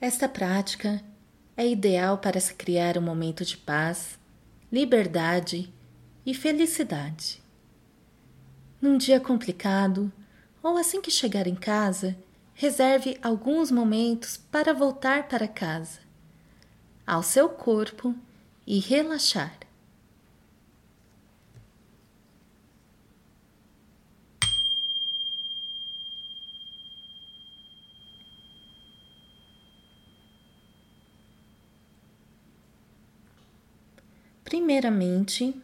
Esta prática é ideal para se criar um momento de paz, liberdade e felicidade. Num dia complicado, ou assim que chegar em casa, reserve alguns momentos para voltar para casa, ao seu corpo e relaxar. Primeiramente,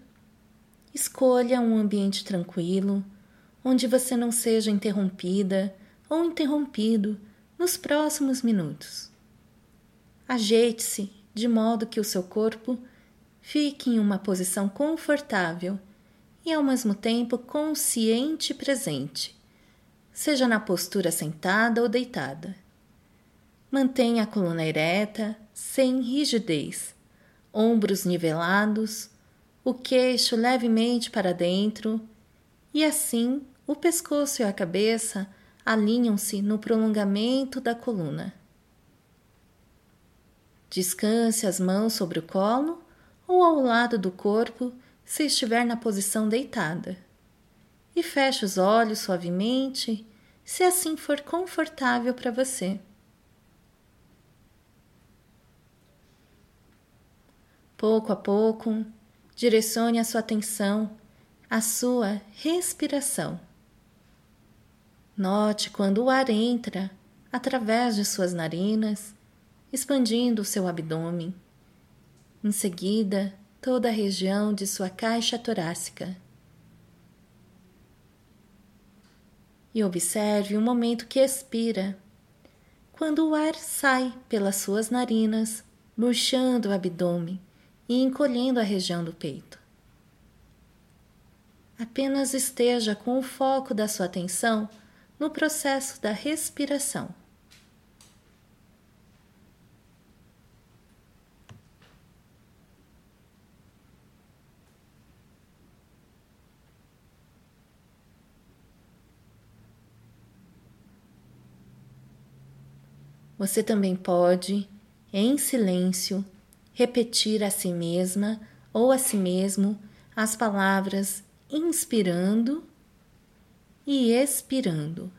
escolha um ambiente tranquilo, onde você não seja interrompida ou interrompido nos próximos minutos. Ajeite-se de modo que o seu corpo fique em uma posição confortável e ao mesmo tempo consciente e presente, seja na postura sentada ou deitada. Mantenha a coluna ereta, sem rigidez ombros nivelados, o queixo levemente para dentro, e assim o pescoço e a cabeça alinham-se no prolongamento da coluna. Descanse as mãos sobre o colo ou ao lado do corpo se estiver na posição deitada. E feche os olhos suavemente, se assim for confortável para você. Pouco a pouco, direcione a sua atenção à sua respiração. Note quando o ar entra através de suas narinas, expandindo o seu abdômen. Em seguida, toda a região de sua caixa torácica. E observe o momento que expira, quando o ar sai pelas suas narinas, murchando o abdômen e encolhendo a região do peito. Apenas esteja com o foco da sua atenção no processo da respiração. Você também pode, em silêncio, repetir a si mesma ou a si mesmo as palavras inspirando e expirando,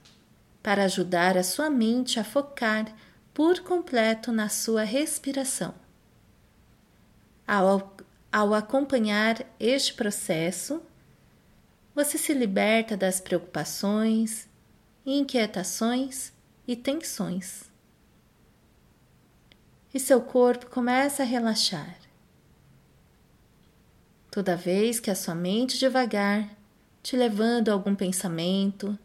para ajudar a sua mente a focar por completo na sua respiração. Ao, ao acompanhar este processo, você se liberta das preocupações, inquietações e tensões e seu corpo começa a relaxar. Toda vez que a sua mente devagar te levando a algum pensamento,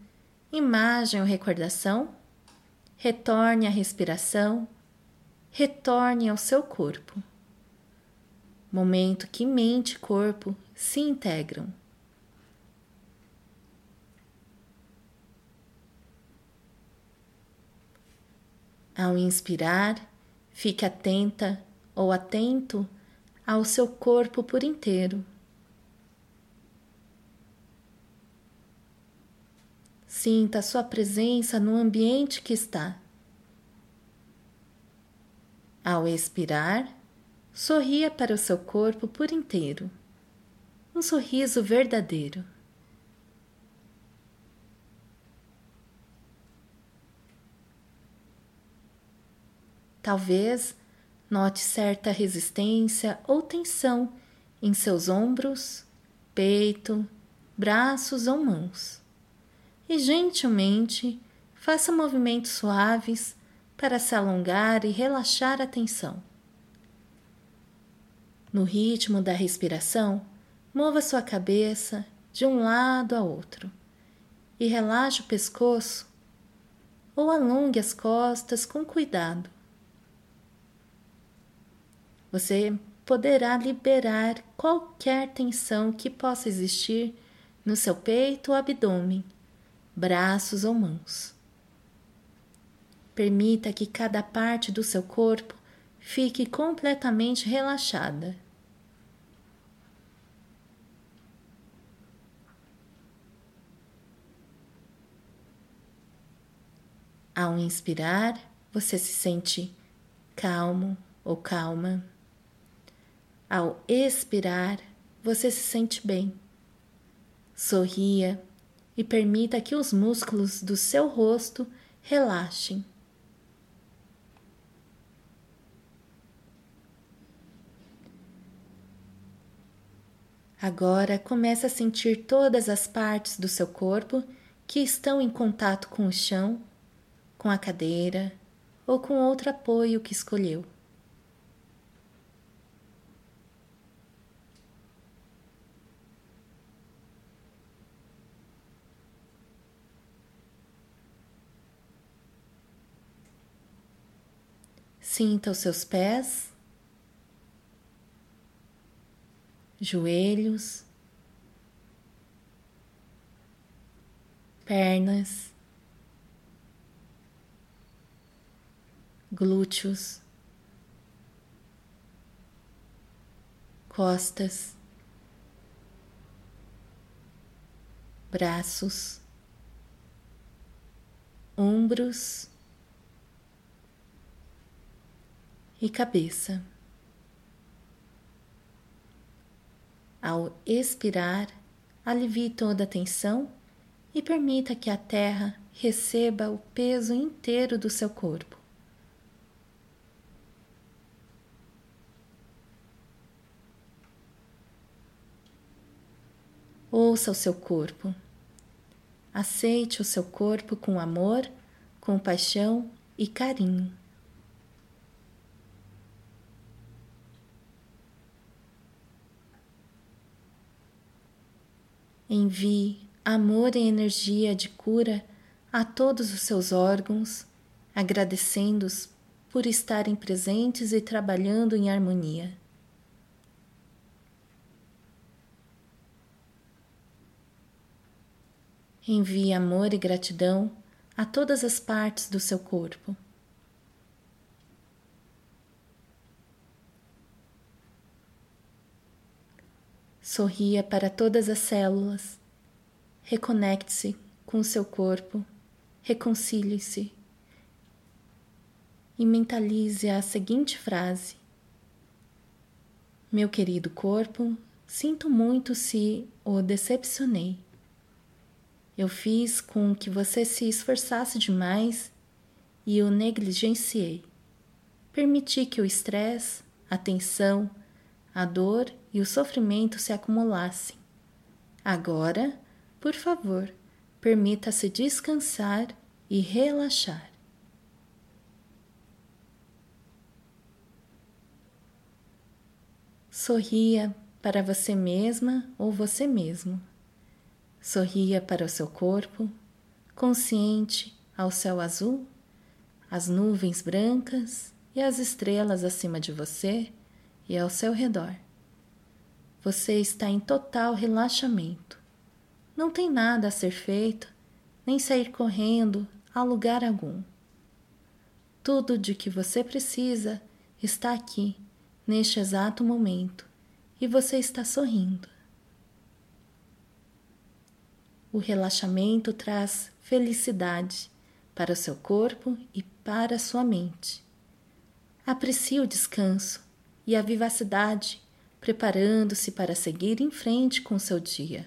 imagem ou recordação, retorne à respiração, retorne ao seu corpo. Momento que mente e corpo se integram. Ao inspirar, Fique atenta ou atento ao seu corpo por inteiro. Sinta a sua presença no ambiente que está. Ao expirar, sorria para o seu corpo por inteiro. Um sorriso verdadeiro. Talvez note certa resistência ou tensão em seus ombros, peito, braços ou mãos. E gentilmente faça movimentos suaves para se alongar e relaxar a tensão. No ritmo da respiração, mova sua cabeça de um lado a outro e relaxe o pescoço ou alongue as costas com cuidado você poderá liberar qualquer tensão que possa existir no seu peito ou abdômen, braços ou mãos. Permita que cada parte do seu corpo fique completamente relaxada. Ao inspirar, você se sente calmo ou calma. Ao expirar, você se sente bem. Sorria e permita que os músculos do seu rosto relaxem. Agora comece a sentir todas as partes do seu corpo que estão em contato com o chão, com a cadeira ou com outro apoio que escolheu. Sinta os seus pés. Joelhos, pernas, glúteos, costas, braços, ombros e cabeça. Ao expirar, alivie toda a tensão e permita que a terra receba o peso inteiro do seu corpo. Ouça o seu corpo. Aceite o seu corpo com amor, compaixão e carinho. Envie amor e energia de cura a todos os seus órgãos, agradecendo-os por estarem presentes e trabalhando em harmonia. Envie amor e gratidão a todas as partes do seu corpo. Sorria para todas as células. Reconecte-se com o seu corpo. Reconcilie-se. E mentalize a seguinte frase: Meu querido corpo, sinto muito se o decepcionei. Eu fiz com que você se esforçasse demais e o negligenciei. Permiti que o estresse, a tensão, a dor e o sofrimento se acumulassem. Agora, por favor, permita-se descansar e relaxar. Sorria para você mesma ou você mesmo. Sorria para o seu corpo, consciente ao céu azul, as nuvens brancas e as estrelas acima de você e ao seu redor. Você está em total relaxamento. Não tem nada a ser feito, nem sair correndo a lugar algum. Tudo de que você precisa está aqui, neste exato momento, e você está sorrindo. O relaxamento traz felicidade para o seu corpo e para a sua mente. Aprecie o descanso e a vivacidade, preparando-se para seguir em frente com seu dia.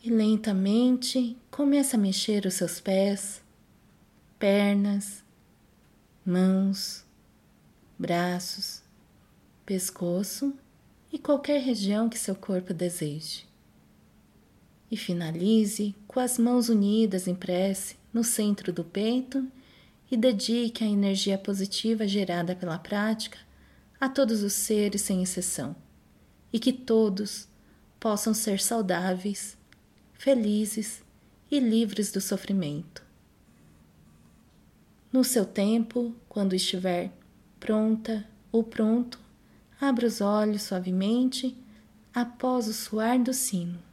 E lentamente comece a mexer os seus pés, pernas, mãos, braços, pescoço e qualquer região que seu corpo deseje. E finalize com as mãos unidas em prece no centro do peito e dedique a energia positiva gerada pela prática a todos os seres sem exceção, e que todos possam ser saudáveis, felizes e livres do sofrimento. No seu tempo, quando estiver pronta ou pronto, abra os olhos suavemente após o soar do sino.